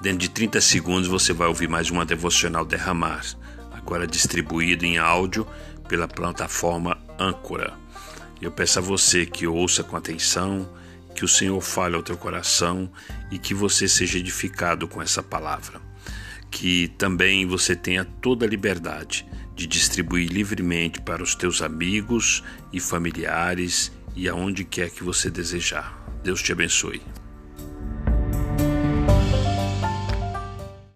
Dentro de 30 segundos você vai ouvir mais uma devocional derramar, agora distribuído em áudio pela plataforma Âncora. Eu peço a você que ouça com atenção, que o Senhor fale ao teu coração e que você seja edificado com essa palavra. Que também você tenha toda a liberdade de distribuir livremente para os teus amigos e familiares e aonde quer que você desejar. Deus te abençoe.